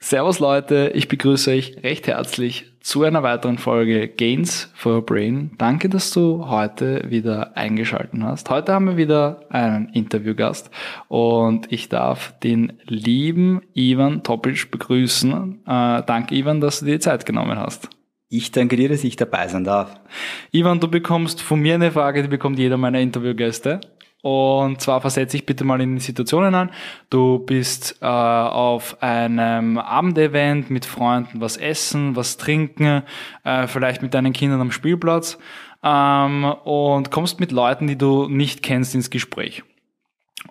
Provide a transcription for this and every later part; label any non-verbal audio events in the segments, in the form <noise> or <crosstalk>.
Servus Leute, ich begrüße euch recht herzlich zu einer weiteren Folge Gains for Your Brain. Danke, dass du heute wieder eingeschaltet hast. Heute haben wir wieder einen Interviewgast und ich darf den lieben Ivan Topic begrüßen. Äh, danke Ivan, dass du dir die Zeit genommen hast. Ich danke dir, dass ich dabei sein darf. Ivan, du bekommst von mir eine Frage, die bekommt jeder meiner Interviewgäste. Und zwar versetze ich bitte mal in Situationen an. Du bist äh, auf einem Abendevent mit Freunden was essen, was trinken, äh, vielleicht mit deinen Kindern am Spielplatz ähm, und kommst mit Leuten, die du nicht kennst, ins Gespräch.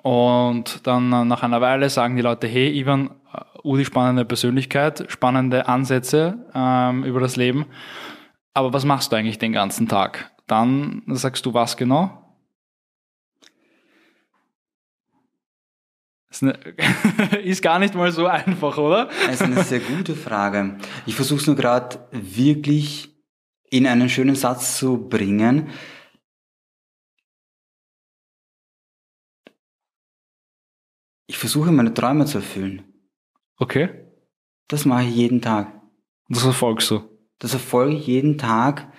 Und dann äh, nach einer Weile sagen die Leute, hey Ivan, Udi spannende Persönlichkeit, spannende Ansätze ähm, über das Leben. Aber was machst du eigentlich den ganzen Tag? Dann sagst du was genau? Ist <laughs> gar nicht mal so einfach, oder? Das ist eine sehr gute Frage. Ich versuche es nur gerade wirklich in einen schönen Satz zu bringen. Ich versuche meine Träume zu erfüllen. Okay. Das mache ich jeden Tag. Das erfolgst du? Das erfolge ich jeden Tag.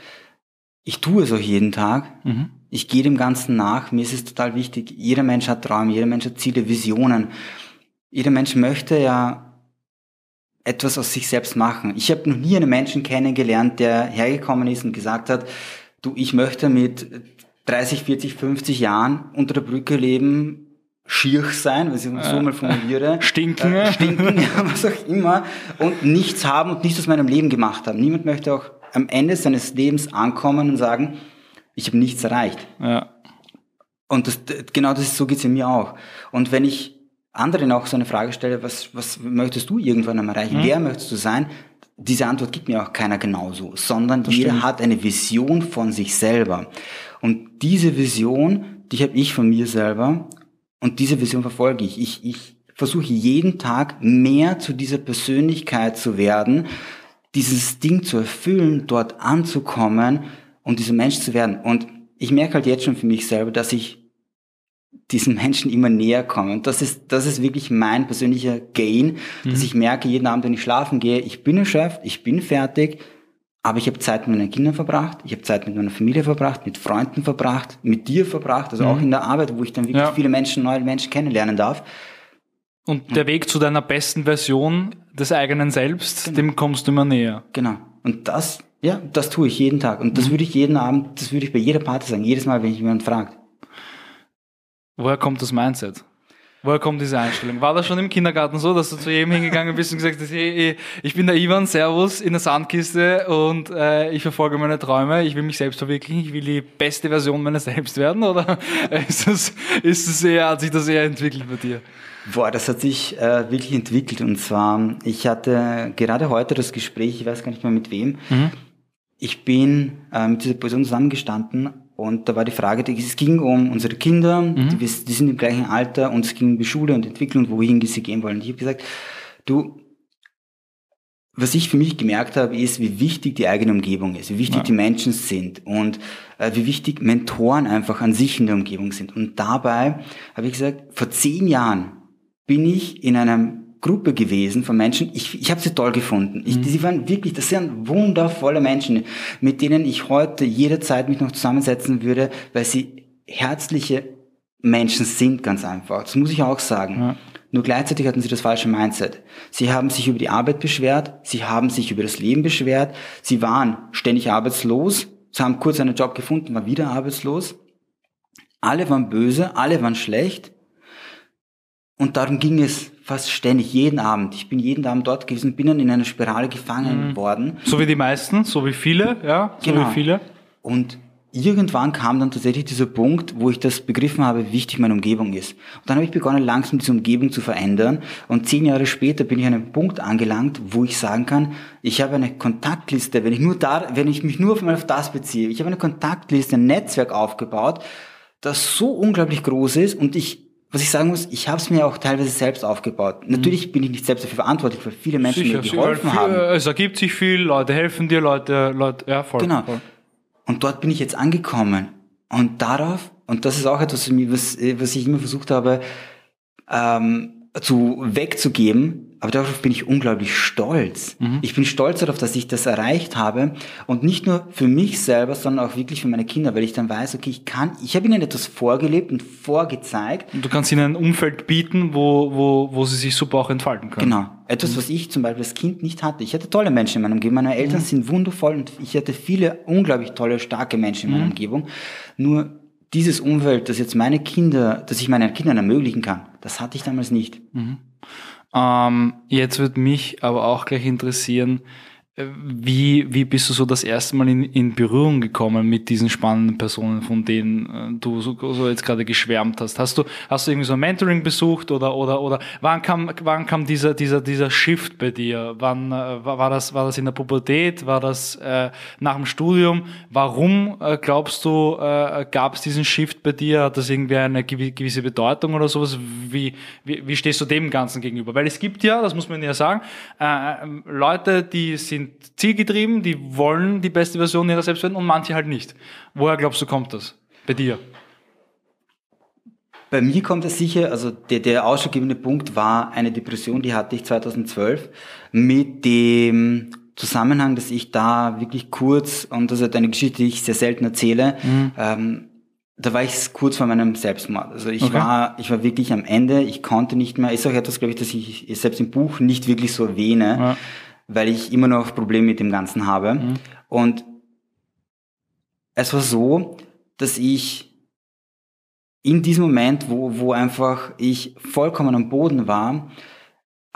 Ich tue es auch jeden Tag. Mhm. Ich gehe dem Ganzen nach. Mir ist es total wichtig. Jeder Mensch hat Träume, jeder Mensch hat Ziele, Visionen. Jeder Mensch möchte ja etwas aus sich selbst machen. Ich habe noch nie einen Menschen kennengelernt, der hergekommen ist und gesagt hat, du, ich möchte mit 30, 40, 50 Jahren unter der Brücke leben, schier sein, wenn ich es so mal formuliere. Stinken. Äh, stinken, <laughs> was auch immer. Und nichts haben und nichts aus meinem Leben gemacht haben. Niemand möchte auch am Ende seines Lebens ankommen und sagen, ich habe nichts erreicht. Ja. Und das, genau das ist, so geht's in mir auch. Und wenn ich anderen auch so eine Frage stelle, was, was möchtest du irgendwann einmal erreichen? Mhm. Wer möchtest du sein? Diese Antwort gibt mir auch keiner genauso, sondern das jeder stimmt. hat eine Vision von sich selber. Und diese Vision, die habe ich von mir selber und diese Vision verfolge ich. Ich, ich versuche jeden Tag mehr zu dieser Persönlichkeit zu werden, dieses Ding zu erfüllen, dort anzukommen und dieser Mensch zu werden. Und ich merke halt jetzt schon für mich selber, dass ich diesen Menschen immer näher komme. Und das ist, das ist wirklich mein persönlicher Gain, mhm. dass ich merke, jeden Abend, wenn ich schlafen gehe, ich bin erschöpft, ich bin fertig, aber ich habe Zeit mit meinen Kindern verbracht, ich habe Zeit mit meiner Familie verbracht, mit Freunden verbracht, mit dir verbracht, also mhm. auch in der Arbeit, wo ich dann wirklich ja. viele Menschen, neue Menschen kennenlernen darf. Und der Weg zu deiner besten Version des eigenen Selbst, genau. dem kommst du immer näher. Genau. Und das, ja, das tue ich jeden Tag. Und das mhm. würde ich jeden Abend, das würde ich bei jeder Party sagen, jedes Mal, wenn ich jemand fragt. Woher kommt das Mindset? Woher kommt diese Einstellung? War das schon im Kindergarten so, dass du zu jedem hingegangen bist und gesagt hast, hey, ich bin der Ivan, Servus, in der Sandkiste und äh, ich verfolge meine Träume, ich will mich selbst verwirklichen, ich will die beste Version meiner selbst werden? Oder <laughs> ist das, ist das eher, hat sich das eher entwickelt bei dir? Boah, das hat sich äh, wirklich entwickelt. Und zwar, ich hatte gerade heute das Gespräch, ich weiß gar nicht mehr mit wem. Mhm. Ich bin äh, mit dieser Person zusammengestanden und da war die Frage, es ging um unsere Kinder, mhm. die, die, sind im gleichen Alter und es ging um die Schule und Entwicklung, wohin sie gehen wollen. Und ich habe gesagt, du, was ich für mich gemerkt habe, ist, wie wichtig die eigene Umgebung ist, wie wichtig ja. die Menschen sind und äh, wie wichtig Mentoren einfach an sich in der Umgebung sind. Und dabei habe ich gesagt, vor zehn Jahren bin ich in einer Gruppe gewesen von Menschen. Ich, ich habe sie toll gefunden. Ich, mhm. Sie waren wirklich, das sind wundervolle Menschen, mit denen ich heute jederzeit mich noch zusammensetzen würde, weil sie herzliche Menschen sind, ganz einfach. Das muss ich auch sagen. Ja. Nur gleichzeitig hatten sie das falsche Mindset. Sie haben sich über die Arbeit beschwert, sie haben sich über das Leben beschwert, sie waren ständig arbeitslos, sie haben kurz einen Job gefunden, waren wieder arbeitslos. Alle waren böse, alle waren schlecht und darum ging es fast ständig, jeden Abend. Ich bin jeden Abend dort gewesen, bin dann in einer Spirale gefangen mhm. worden. So wie die meisten, so wie viele, ja, so genau. wie viele. Und irgendwann kam dann tatsächlich dieser Punkt, wo ich das begriffen habe, wie wichtig meine Umgebung ist. Und dann habe ich begonnen, langsam diese Umgebung zu verändern. Und zehn Jahre später bin ich an einem Punkt angelangt, wo ich sagen kann, ich habe eine Kontaktliste, wenn ich nur da, wenn ich mich nur auf das beziehe, ich habe eine Kontaktliste, ein Netzwerk aufgebaut, das so unglaublich groß ist und ich was ich sagen muss, ich habe es mir auch teilweise selbst aufgebaut. Mhm. Natürlich bin ich nicht selbst dafür verantwortlich, weil viele Menschen Sicher, mir geholfen viel, haben. Es ergibt sich viel, Leute helfen dir, Leute, Leute, ja, voll. Genau. Voll. Und dort bin ich jetzt angekommen. Und darauf, und das ist auch etwas, was, was ich immer versucht habe, ähm, zu wegzugeben, aber darauf bin ich unglaublich stolz. Mhm. Ich bin stolz darauf, dass ich das erreicht habe und nicht nur für mich selber, sondern auch wirklich für meine Kinder, weil ich dann weiß, okay, ich kann, ich habe ihnen etwas vorgelebt und vorgezeigt. Und du kannst ihnen ein Umfeld bieten, wo, wo, wo sie sich super auch entfalten können. Genau. Etwas, mhm. was ich zum Beispiel als Kind nicht hatte. Ich hatte tolle Menschen in meiner Umgebung. Meine Eltern mhm. sind wundervoll und ich hatte viele unglaublich tolle, starke Menschen in meiner mhm. Umgebung. Nur dieses Umfeld, das jetzt meine Kinder, das ich meinen Kindern ermöglichen kann, das hatte ich damals nicht. Ähm, jetzt wird mich aber auch gleich interessieren, wie, wie bist du so das erste Mal in, in Berührung gekommen mit diesen spannenden Personen, von denen äh, du so, so jetzt gerade geschwärmt hast? Hast du, hast du irgendwie so ein Mentoring besucht oder, oder, oder wann kam, wann kam dieser, dieser, dieser Shift bei dir? Wann, äh, war, das, war das in der Pubertät? War das äh, nach dem Studium? Warum äh, glaubst du, äh, gab es diesen Shift bei dir? Hat das irgendwie eine gewisse Bedeutung oder sowas? Wie, wie, wie stehst du dem Ganzen gegenüber? Weil es gibt ja, das muss man ja sagen, äh, Leute, die sind sind zielgetrieben, die wollen die beste Version ihrer selbst werden und manche halt nicht. Woher glaubst du, kommt das bei dir? Bei mir kommt es sicher, also der, der ausschlaggebende Punkt war eine Depression, die hatte ich 2012 mit dem Zusammenhang, dass ich da wirklich kurz, und das ist eine Geschichte, die ich sehr selten erzähle, mhm. ähm, da war ich kurz vor meinem Selbstmord. Also ich okay. war, ich war wirklich am Ende, ich konnte nicht mehr, ist auch etwas, glaube ich, dass ich selbst im Buch nicht wirklich so erwähne. Ja weil ich immer noch Probleme mit dem Ganzen habe. Mhm. Und es war so, dass ich in diesem Moment, wo, wo einfach ich vollkommen am Boden war,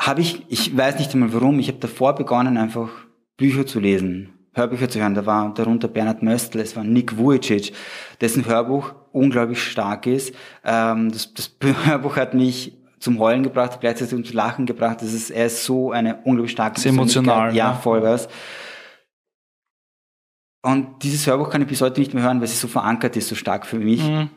habe ich, ich weiß nicht einmal warum, ich habe davor begonnen, einfach Bücher zu lesen, Hörbücher zu hören. Da war darunter Bernhard Möstl, es war Nick Vujicic, dessen Hörbuch unglaublich stark ist. Ähm, das, das Hörbuch hat mich zum Heulen gebracht, gleichzeitig zum Lachen gebracht. Das ist, er ist so eine unglaublich starke emotional. Ja, ne? voll was. Und dieses Hörbuch kann ich bis heute nicht mehr hören, weil es so verankert ist, so stark für mich. Mhm.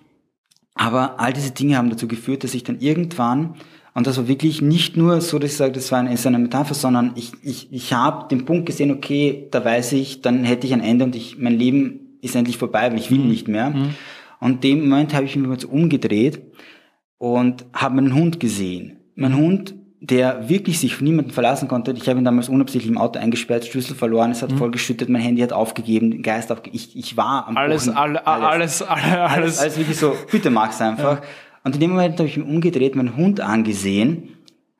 Aber all diese Dinge haben dazu geführt, dass ich dann irgendwann, und das war wirklich nicht nur so, dass ich sage, das war eine, ist eine Metapher, sondern ich, ich, ich habe den Punkt gesehen, okay, da weiß ich, dann hätte ich ein Ende und ich, mein Leben ist endlich vorbei, weil ich will mhm. nicht mehr. Mhm. Und dem Moment habe ich mich jetzt umgedreht und habe meinen Hund gesehen. Mein Hund, der wirklich sich auf niemanden verlassen konnte. Ich habe ihn damals unabsichtlich im Auto eingesperrt, Schlüssel verloren, es hat mhm. voll geschüttet, mein Handy hat aufgegeben, den Geist aufgegeben. Ich, ich war am alles, Boden, alle, alles, alles, alles, alles, alles wirklich so, bitte mach's einfach. Ja. Und in dem Moment habe ich mich umgedreht, meinen Hund angesehen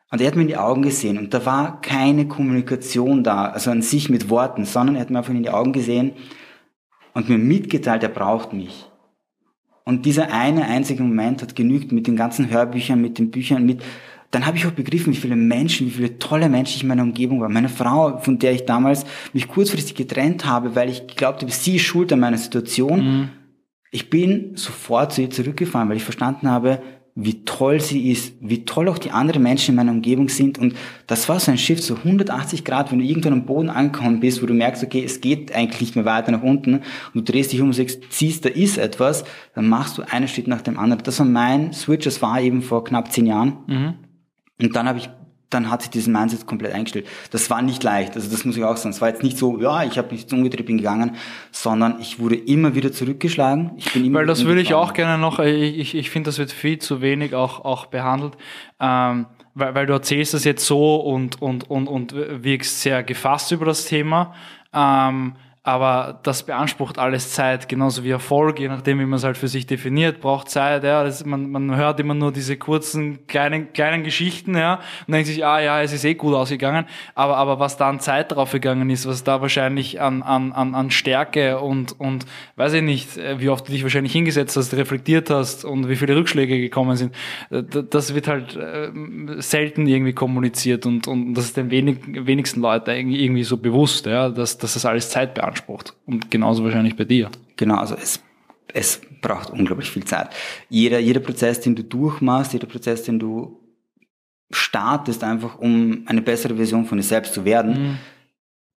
und er hat mir in die Augen gesehen und da war keine Kommunikation da, also an sich mit Worten, sondern er hat mir einfach in die Augen gesehen und mir mitgeteilt, er braucht mich. Und dieser eine einzige Moment hat genügt mit den ganzen Hörbüchern, mit den Büchern, mit, dann habe ich auch begriffen, wie viele Menschen, wie viele tolle Menschen ich in meiner Umgebung war. Meine Frau, von der ich damals mich kurzfristig getrennt habe, weil ich glaubte, sie ist schuld an meiner Situation. Mhm. Ich bin sofort zu ihr zurückgefahren, weil ich verstanden habe, wie toll sie ist, wie toll auch die anderen Menschen in meiner Umgebung sind. Und das war so ein Shift, so 180 Grad, wenn du irgendwann am Boden angekommen bist, wo du merkst, okay, es geht eigentlich nicht mehr weiter nach unten und du drehst dich um und sagst, siehst, da ist etwas, dann machst du einen Schritt nach dem anderen. Das war mein Switch, das war eben vor knapp zehn Jahren. Mhm. Und dann habe ich dann hat sich diesen Mindset komplett eingestellt. Das war nicht leicht, also das muss ich auch sagen. Es war jetzt nicht so, ja, ich habe mich jetzt umgedreht, bin gegangen, sondern ich wurde immer wieder zurückgeschlagen. Ich bin immer Weil das würde ich auch gerne noch, äh, ich, ich finde, das wird viel zu wenig auch, auch behandelt. Ähm, weil, weil du erzählst das jetzt so und, und, und, und wirkst sehr gefasst über das Thema. Ähm, aber das beansprucht alles Zeit, genauso wie Erfolg, je nachdem, wie man es halt für sich definiert, braucht Zeit, ja. Das, man, man hört immer nur diese kurzen, kleinen, kleinen Geschichten, ja, und denkt sich, ah ja, es ist eh gut ausgegangen. Aber, aber was da an Zeit drauf gegangen ist, was da wahrscheinlich an, an, an, an Stärke und, und weiß ich nicht, wie oft du dich wahrscheinlich hingesetzt hast, reflektiert hast und wie viele Rückschläge gekommen sind, das wird halt äh, selten irgendwie kommuniziert und, und das ist den wenig, wenigsten Leuten irgendwie so bewusst, ja, dass, dass das alles Zeit beansprucht beansprucht. Und genauso wahrscheinlich bei dir. Genau, also es, es braucht unglaublich viel Zeit. Jeder, jeder Prozess, den du durchmachst, jeder Prozess, den du startest, einfach um eine bessere Version von dir selbst zu werden, mhm.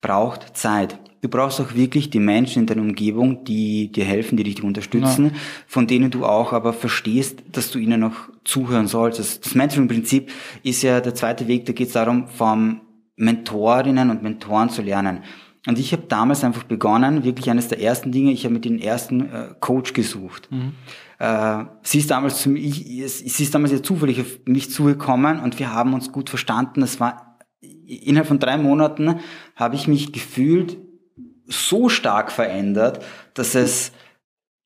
braucht Zeit. Du brauchst auch wirklich die Menschen in deiner Umgebung, die dir helfen, die dich unterstützen, ja. von denen du auch aber verstehst, dass du ihnen noch zuhören sollst. Das, das Mentoring-Prinzip ist ja der zweite Weg, da geht es darum, vom Mentorinnen und Mentoren zu lernen. Und ich habe damals einfach begonnen, wirklich eines der ersten Dinge, ich habe mit den ersten äh, Coach gesucht. Mhm. Äh, sie ist damals zu mir, ich, sie ist damals ja zufällig auf mich zugekommen und wir haben uns gut verstanden. Das war innerhalb von drei Monaten habe ich mich gefühlt so stark verändert, dass es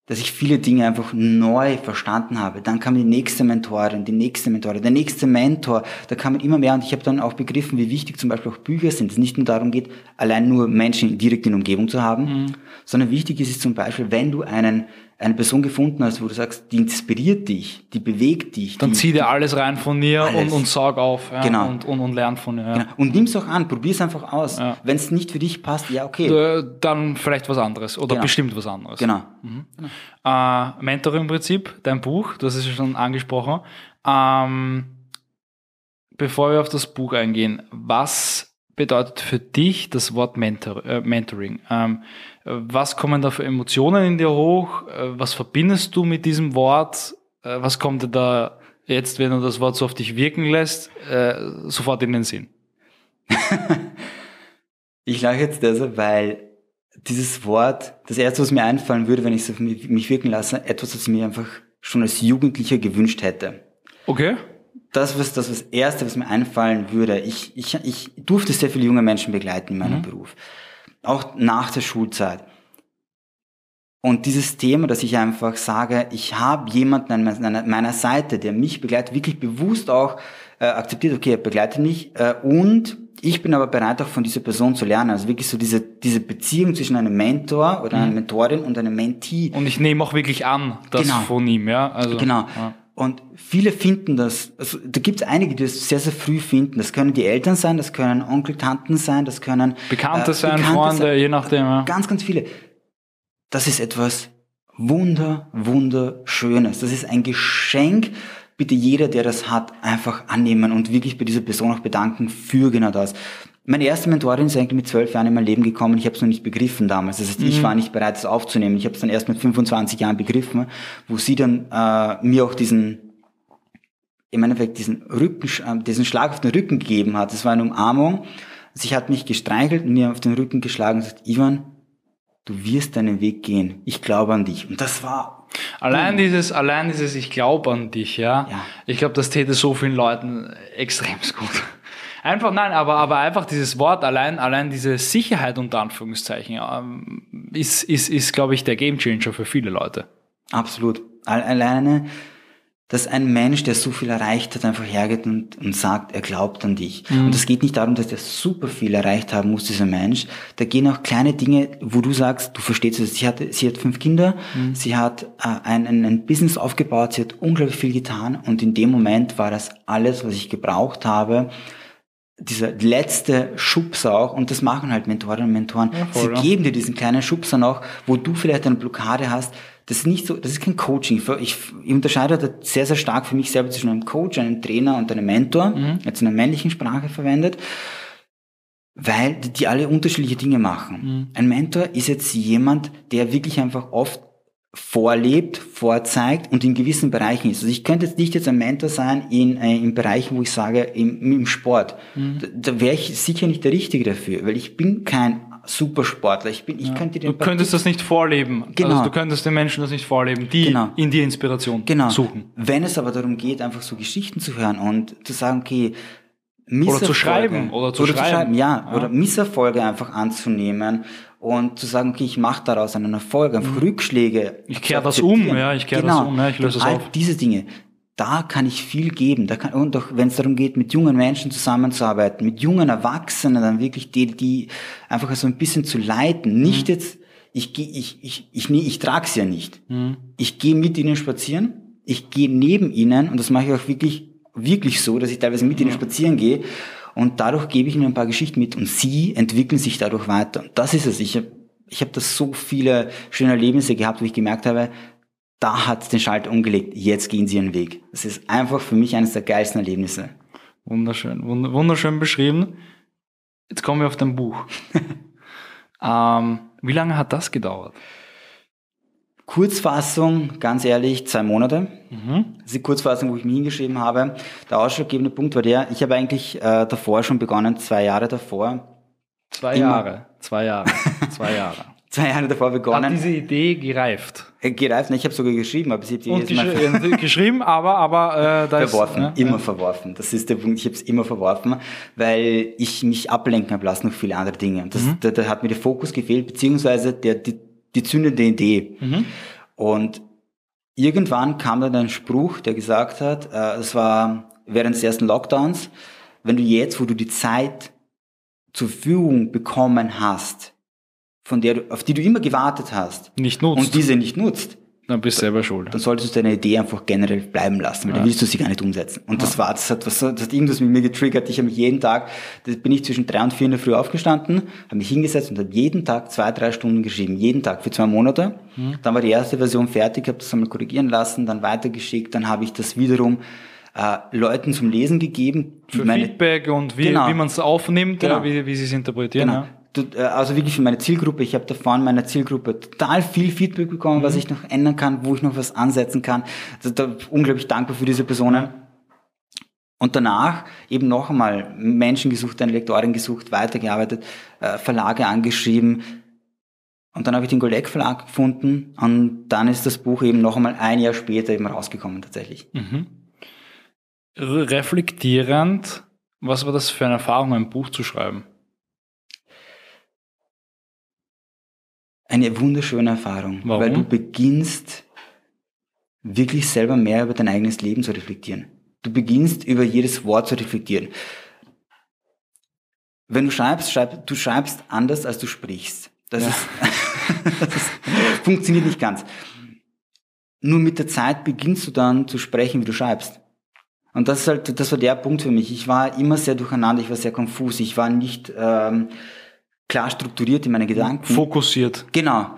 dass ich viele Dinge einfach neu verstanden habe. Dann kam die nächste Mentorin, die nächste Mentorin, der nächste Mentor. Da kamen immer mehr und ich habe dann auch begriffen, wie wichtig zum Beispiel auch Bücher sind. Es nicht nur darum geht, allein nur Menschen direkt in der Umgebung zu haben, mhm. sondern wichtig ist es zum Beispiel, wenn du einen eine Person gefunden hast, wo du sagst, die inspiriert dich, die bewegt dich. Dann die, zieh dir alles rein von ihr und, und saug auf ja, genau. und, und, und lern von ihr. Ja. Genau. Und nimm's auch an, probier's einfach aus. Ja. Wenn es nicht für dich passt, ja, okay. Dann vielleicht was anderes oder genau. bestimmt was anderes. Genau. Mhm. genau. Äh, Mentoring-Prinzip, dein Buch, das ist ja schon angesprochen. Ähm, bevor wir auf das Buch eingehen, was bedeutet für dich das Wort Mentor, äh, Mentoring? Ähm, was kommen da für Emotionen in dir hoch? Äh, was verbindest du mit diesem Wort? Äh, was kommt dir da jetzt, wenn du das Wort so auf dich wirken lässt, äh, sofort in den Sinn? <laughs> ich lache jetzt deshalb, weil dieses Wort, das erste, was mir einfallen würde, wenn ich es auf mich wirken lasse, etwas, was ich mir einfach schon als Jugendlicher gewünscht hätte. Okay. Das was das was erste, was mir einfallen würde. Ich, ich, ich durfte sehr viele junge Menschen begleiten in meinem mhm. Beruf auch nach der Schulzeit. Und dieses Thema, dass ich einfach sage, ich habe jemanden an meiner Seite, der mich begleitet, wirklich bewusst auch äh, akzeptiert, okay, er begleitet mich äh, und ich bin aber bereit auch von dieser Person zu lernen. Also wirklich so diese, diese Beziehung zwischen einem Mentor oder einer mhm. Mentorin und einem Mentee. Und ich nehme auch wirklich an, das genau. von ihm, ja. Also, genau. Ja. Und viele finden das, also da gibt es einige, die das sehr, sehr früh finden. Das können die Eltern sein, das können Onkel, Tanten sein, das können Bekannte äh, sein, Bekannte Freunde, sein, je nachdem. Ja. Ganz, ganz viele. Das ist etwas wunder, wunderschönes. Das ist ein Geschenk. Bitte jeder, der das hat, einfach annehmen und wirklich bei dieser Person auch bedanken für genau das. Meine erste Mentorin ist eigentlich mit zwölf Jahren in mein Leben gekommen. Ich habe es noch nicht begriffen damals. Das heißt, mhm. ich war nicht bereit, es aufzunehmen. Ich habe es dann erst mit 25 Jahren begriffen, wo sie dann äh, mir auch diesen, im Endeffekt diesen Rücken, äh, diesen Schlag auf den Rücken gegeben hat. Das war eine Umarmung. Sie hat mich gestreichelt und mir auf den Rücken geschlagen und gesagt, Ivan, du wirst deinen Weg gehen. Ich glaube an dich. Und das war Allein boom. dieses, allein dieses, ich glaube an dich, ja. ja. Ich glaube, das täte so vielen Leuten extrem gut. Einfach, nein, aber, aber einfach dieses Wort, allein, allein diese Sicherheit unter Anführungszeichen, ähm, ist, ist, ist, glaube ich, der Gamechanger für viele Leute. Absolut. Alleine, dass ein Mensch, der so viel erreicht hat, einfach hergeht und, und sagt, er glaubt an dich. Mhm. Und es geht nicht darum, dass der super viel erreicht haben muss, dieser Mensch. Da gehen auch kleine Dinge, wo du sagst, du verstehst es. Sie hat, sie hat fünf Kinder, mhm. sie hat äh, ein, ein, ein Business aufgebaut, sie hat unglaublich viel getan und in dem Moment war das alles, was ich gebraucht habe, dieser letzte Schubser auch, und das machen halt Mentorinnen und Mentoren, ja, voll, sie geben dir diesen kleinen Schubser noch, wo du vielleicht eine Blockade hast. Das ist nicht so, das ist kein Coaching. Ich, ich unterscheide da sehr, sehr stark für mich selber zwischen einem Coach, einem Trainer und einem Mentor, mhm. jetzt in der männlichen Sprache verwendet, weil die alle unterschiedliche Dinge machen. Mhm. Ein Mentor ist jetzt jemand, der wirklich einfach oft vorlebt, vorzeigt und in gewissen Bereichen ist. Also ich könnte jetzt nicht jetzt ein Mentor sein in, äh, in Bereichen, wo ich sage, im, im Sport. Mhm. Da, da wäre ich sicher nicht der Richtige dafür, weil ich bin kein Supersportler. Ich bin, ich ja. könnte den du könntest das nicht vorleben. Genau. Also du könntest den Menschen das nicht vorleben, die genau. in dir Inspiration genau. suchen. Wenn es aber darum geht, einfach so Geschichten zu hören und zu sagen, okay, oder zu schreiben oder zu, oder schreiben. zu schreiben, ja, ja, oder Misserfolge einfach anzunehmen und zu sagen, okay, ich mache daraus einen Erfolg, einfach mhm. Rückschläge. Ich kehre das um, ja, ich kehre genau. das um, ja, ich löse das auf. Diese Dinge, da kann ich viel geben. Da kann, und auch wenn es darum geht, mit jungen Menschen zusammenzuarbeiten, mit jungen Erwachsenen, dann wirklich die, die einfach so ein bisschen zu leiten. Nicht mhm. jetzt, ich ich, ich, ich, ich, ich trage ja nicht. Mhm. Ich gehe mit ihnen spazieren, ich gehe neben ihnen und das mache ich auch wirklich, wirklich so, dass ich teilweise mit ihnen spazieren gehe und dadurch gebe ich ihnen ein paar Geschichten mit und sie entwickeln sich dadurch weiter. Und das ist es. Ich habe ich hab das so viele schöne Erlebnisse gehabt, wo ich gemerkt habe, da hat den Schalter umgelegt, jetzt gehen sie ihren Weg. Das ist einfach für mich eines der geilsten Erlebnisse. Wunderschön, wunderschön beschrieben. Jetzt kommen wir auf dein Buch. <laughs> ähm, wie lange hat das gedauert? Kurzfassung, ganz ehrlich, zwei Monate. Mhm. Das ist die Kurzfassung, wo ich mich hingeschrieben habe. Der ausschlaggebende Punkt war der, ich habe eigentlich äh, davor schon begonnen, zwei Jahre davor, Zwei Immer. Jahre. Zwei Jahre. <laughs> Zwei Jahre. Zwei Jahre davor Hat begonnen. diese Idee gereift. Äh, Gereift, ne, ich habe sogar geschrieben, aber sie hat die gesch geschrieben, aber, aber äh, da verworfen, ist. ne? immer verworfen. Das ist der Punkt, ich habe es immer verworfen, weil ich mich ablenken habe lassen auf viele andere Dinge. Das, Mhm. da, da hat mir der Fokus gefehlt, beziehungsweise der, die, die zündende Idee. Mhm. Und irgendwann kam dann ein Spruch, der gesagt hat, äh, das war während des ersten Lockdowns, wenn du jetzt, wo du die Zeit zur Verfügung bekommen hast, von der du, auf die du immer gewartet hast, Nicht nutzt. und diese nicht nutzt, dann bist du selber schuld. dann solltest du deine Idee einfach generell bleiben lassen, weil dann willst du sie gar nicht umsetzen. Und das war, das hat, was, das hat irgendwas mit mir getriggert. Ich habe mich jeden Tag, da bin ich zwischen drei und vier in der Früh aufgestanden, habe mich hingesetzt und habe jeden Tag zwei, drei Stunden geschrieben. Jeden Tag für zwei Monate. Dann war die erste Version fertig, habe das einmal korrigieren lassen, dann weitergeschickt, dann habe ich das wiederum äh, Leuten zum Lesen gegeben. Für meine- Feedback und wie, Genau. wie man es aufnimmt, Genau. ja, wie, wie sie es interpretieren. Genau. Ja. Äh, also wirklich für meine Zielgruppe. Ich habe da von meiner Zielgruppe total viel Feedback bekommen, was ich noch ändern kann, wo ich noch was ansetzen kann. Also da unglaublich dankbar für diese Personen. Und danach eben noch einmal Menschen gesucht, eine Lektorin gesucht, weitergearbeitet, äh, Verlage angeschrieben. Und dann habe ich den Goldeck Verlag gefunden und dann ist das Buch eben noch einmal ein Jahr später eben rausgekommen tatsächlich. Re- Reflektierend, was war das für eine Erfahrung, ein Buch zu schreiben? Eine wunderschöne Erfahrung, Warum? weil du beginnst wirklich selber mehr über dein eigenes Leben zu reflektieren. Du beginnst über jedes Wort zu reflektieren. Wenn du schreibst, schreib, du schreibst anders, als du sprichst. Das, ist, <laughs> das ist, funktioniert nicht ganz. Nur mit der Zeit beginnst du dann zu sprechen, wie du schreibst. Und das ist halt, das war der Punkt für mich. Ich war immer sehr durcheinander, ich war sehr konfus, ich war nicht ähm, klar strukturiert in meinen Gedanken. Fokussiert. Genau.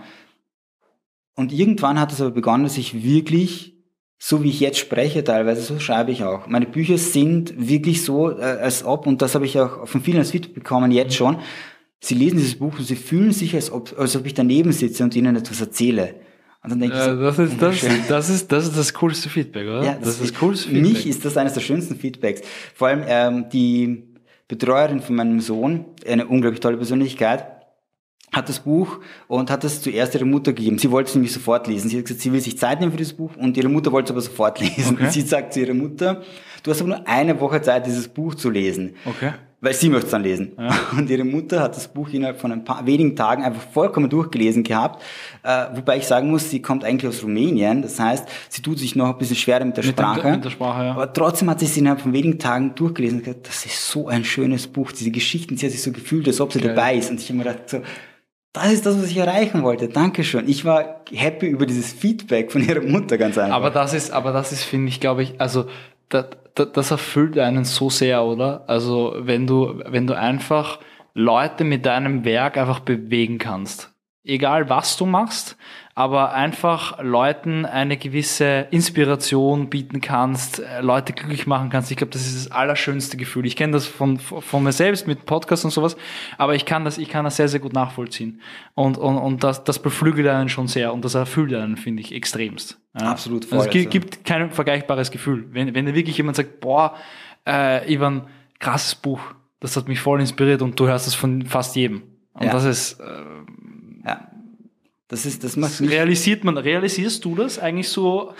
Und irgendwann hat es aber begonnen, dass ich wirklich, so wie ich jetzt spreche teilweise, so schreibe ich auch. Meine Bücher sind wirklich so, äh, als ob, und das habe ich auch von vielen als Feedback bekommen, jetzt schon, sie lesen dieses Buch und sie fühlen sich, als ob, als ob ich daneben sitze und ihnen etwas erzähle. Und dann denke ich Äh, so, das, ist, das, das, ist, das ist das coolste Feedback, oder? Ja, das, ist das coolste Für Feedback. mich ist das eines der schönsten Feedbacks. Vor allem ähm, die Betreuerin von meinem Sohn, eine unglaublich tolle Persönlichkeit, hat das Buch und hat es zuerst ihrer Mutter gegeben. Sie wollte es nämlich sofort lesen. Sie hat gesagt, sie will sich Zeit nehmen für dieses Buch und ihre Mutter wollte es aber sofort lesen. Okay. Und <laughs> sie sagt zu ihrer Mutter, du hast aber nur eine Woche Zeit, dieses Buch zu lesen. Okay. Weil sie möchte es dann lesen. <laughs> Und ihre Mutter hat das Buch innerhalb von ein paar wenigen Tagen einfach vollkommen durchgelesen gehabt. Äh, wobei ich sagen muss, sie kommt eigentlich aus Rumänien. Das heißt, sie tut sich noch ein bisschen schwerer mit der Mit dem- Sprache. mit der Sprache, ja. Aber trotzdem hat sie es innerhalb von wenigen Tagen durchgelesen und gesagt, das ist so ein schönes Buch. Diese Geschichten, sie hat sich so gefühlt, als ob sie Geil. dabei ist. Und ich habe mir gedacht, so, das ist das, was ich erreichen wollte. Dankeschön. Ich war happy über dieses Feedback von ihrer Mutter ganz einfach. Aber das ist, aber das ist, finde ich, glaube ich, also das, das, erfüllt einen so sehr, oder? Also wenn du, wenn du einfach Leute mit deinem Werk einfach bewegen kannst. Egal was du machst, aber einfach Leuten eine gewisse Inspiration bieten kannst, äh, Leute glücklich machen kannst. Ich glaube, das ist das allerschönste Gefühl. Ich kenne das von, von mir selbst mit Podcasts und sowas, aber ich kann das, ich kann das sehr, sehr gut nachvollziehen. Und, und, und das, das beflügelt einen schon sehr und das erfüllt einen, finde ich, extremst. Ja. Absolut, voll, Also es also. gibt kein vergleichbares Gefühl. Wenn, wenn dir wirklich jemand sagt, boah, äh, Ivan, krasses Buch, das hat mich voll inspiriert und du hörst es von fast jedem. Und Ja. das ist, äh, ja. Das ist, das macht mich realisiert man, realisierst du das eigentlich so?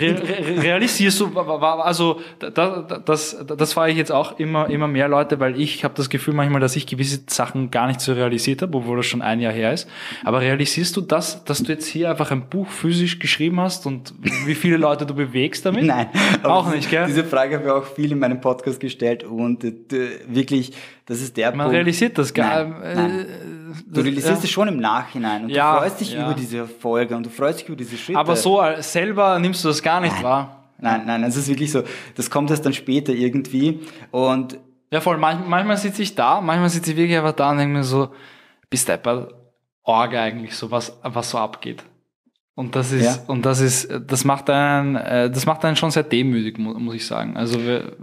Re, re, realisierst du, also da, da, das, das frage ich jetzt auch immer, immer mehr Leute, weil ich habe das Gefühl manchmal, dass ich gewisse Sachen gar nicht so realisiert habe, obwohl das schon ein Jahr her ist. Aber realisierst du das, dass du jetzt hier einfach ein Buch physisch geschrieben hast und wie viele Leute du bewegst damit? <laughs> Nein, Auch nicht, gell? Diese Frage habe ich auch viel in meinem Podcast gestellt und äh, wirklich, das ist der Man Punkt. realisiert das gar nein. Du realisierst ja. es schon im Nachhinein und Ja, du freust dich ja. über diese Erfolge und du freust dich über diese Schritte. Aber so selber nimmst du das gar nicht wahr. Nein, nein, es ist wirklich so, das kommt erst dann später irgendwie und Ja, voll. Manch, manchmal sitze ich da, manchmal sitze ich wirklich einfach da und denke mir so, bist du bei Orge eigentlich so, was, was so abgeht. Und das ist, Ja. und das ist, das macht einen, äh, das macht einen schon sehr demütig, mu- muss ich sagen. Also re-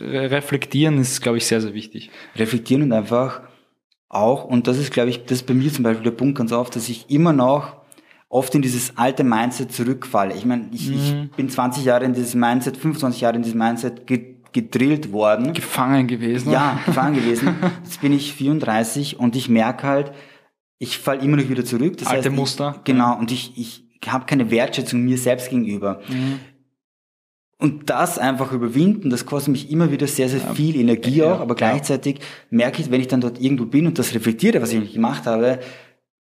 reflektieren ist, glaube ich, sehr, sehr wichtig. reflektieren und einfach auch, und das ist, glaube ich, das ist bei mir zum Beispiel der Punkt ganz oft, dass ich immer noch oft in dieses alte Mindset zurückfalle. Ich meine, ich, Mhm. ich bin 20 Jahre in dieses Mindset, 25 Jahre in diesem Mindset ge gedrillt worden. Gefangen gewesen. Ja, gefangen gewesen. <laughs> Jetzt bin ich 34 und ich merke halt, ich falle immer noch wieder zurück. Das Alte heißt, Muster. Ich, genau, und ich, ich habe keine Wertschätzung mir selbst gegenüber. Mhm. Und das einfach überwinden, das kostet mich immer wieder sehr, sehr viel Energie ja, auch, aber gleichzeitig ja. merke ich, wenn ich dann dort irgendwo bin und das reflektiere, was ich gemacht habe,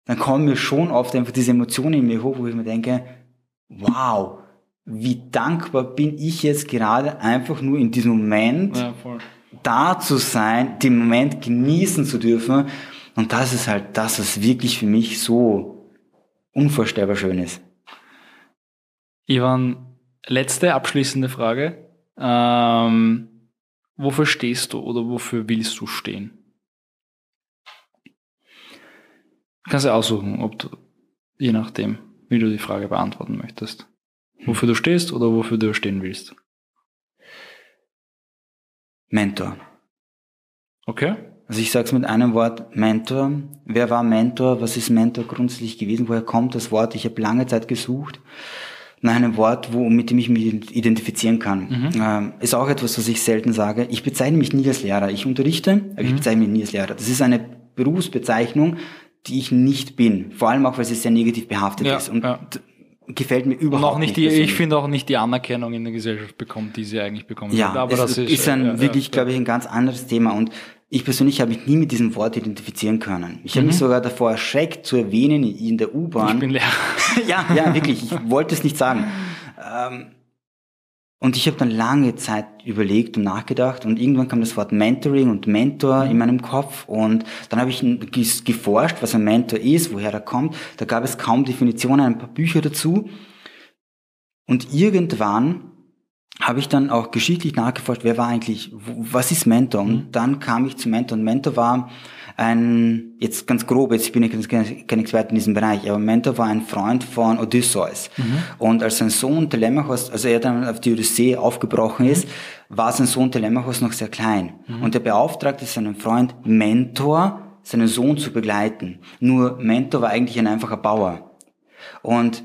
dann kommen mir schon oft einfach diese Emotionen in mir hoch, wo ich mir denke, wow, wie dankbar bin ich jetzt gerade einfach nur in diesem Moment ja, da zu sein, den Moment genießen zu dürfen. Und das ist halt das, was wirklich für mich so unvorstellbar schön ist. Ivan, letzte abschließende Frage. Ähm, wofür stehst du oder wofür willst du stehen? Kannst du aussuchen, ob du, je nachdem, wie du die Frage beantworten möchtest. Wofür du stehst oder wofür du stehen willst. Mentor. Okay. Also ich sage es mit einem Wort, Mentor. Wer war Mentor? Was ist Mentor grundsätzlich gewesen? Woher kommt das Wort? Ich habe lange Zeit gesucht nach einem Wort, wo, mit dem ich mich identifizieren kann. Mhm. Ähm, ist auch etwas, was ich selten sage. Ich bezeichne mich nie als Lehrer. Ich unterrichte, aber mhm. ich bezeichne mich nie als Lehrer. Das ist eine Berufsbezeichnung, die ich nicht bin. Vor allem auch, weil sie sehr negativ behaftet ja, ist. Und ja. Gefällt mir überhaupt nicht. Die, ich finde auch nicht die Anerkennung in der Gesellschaft bekommt, die sie eigentlich bekommen ja, Aber das ist, ist ein ja, wirklich, glaube ich, ein ganz anderes Thema. Und ich persönlich habe mich nie mit diesem Wort identifizieren können. Ich habe mich mhm. sogar davor erschreckt zu erwähnen in der U-Bahn. Ich bin Lehrer. <laughs> ja, ja, wirklich. Ich wollte es nicht sagen. Ähm, und ich habe dann lange Zeit überlegt und nachgedacht und irgendwann kam das Wort Mentoring und Mentor in meinem Kopf und dann habe ich geforscht, was ein Mentor ist, woher er kommt. Da gab es kaum Definitionen, ein paar Bücher dazu. Und irgendwann habe ich dann auch geschichtlich nachgeforscht, wer war eigentlich, was ist Mentor? Und mhm. dann kam ich zu Mentor. Und Mentor war ein, jetzt ganz grob, jetzt bin ich kein Experte in diesem Bereich, aber Mentor war ein Freund von Odysseus. Mhm. Und als sein Sohn Telemachos, also er dann auf die Odyssee aufgebrochen ist, mhm. war sein Sohn Telemachos noch sehr klein. Mhm. Und er beauftragte seinen Freund Mentor, seinen Sohn zu begleiten. Nur Mentor war eigentlich ein einfacher Bauer. Und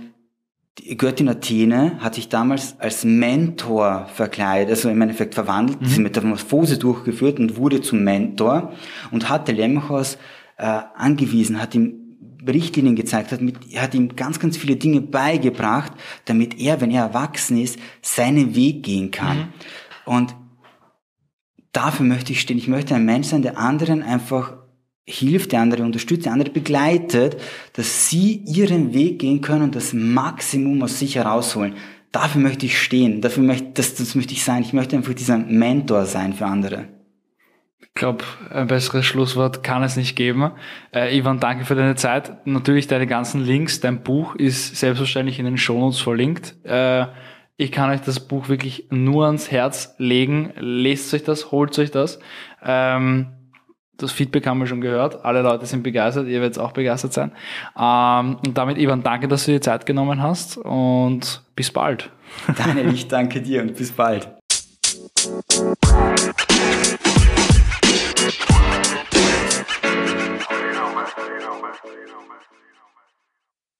die Göttin Athene hat sich damals als Mentor verkleidet, also im Endeffekt verwandelt, mhm. diese Metamorphose durchgeführt und wurde zum Mentor und hat Telemachos äh, angewiesen, hat ihm Richtlinien gezeigt, hat, mit, hat ihm ganz, ganz viele Dinge beigebracht, damit er, wenn er erwachsen ist, seinen Weg gehen kann. Mhm. Und dafür möchte ich stehen. Ich möchte ein Mensch sein, der anderen einfach hilft, der andere unterstützt, der andere begleitet, dass sie ihren Weg gehen können und das Maximum aus sich herausholen. Dafür möchte ich stehen, dafür möchte, das, das möchte ich sein. Ich möchte einfach dieser Mentor sein für andere. Ich glaube, ein besseres Schlusswort kann es nicht geben. Äh, Ivan, danke für deine Zeit. Natürlich deine ganzen Links, dein Buch ist selbstverständlich in den Shownotes verlinkt. Äh, ich kann euch das Buch wirklich nur ans Herz legen. Lest euch das, holt euch das. Ähm, das Feedback haben wir schon gehört. Alle Leute sind begeistert, ihr werdet auch begeistert sein. Ähm, und damit, Ivan, danke, dass du dir Zeit genommen hast und bis bald. Daniel, ich danke dir und bis bald. <laughs>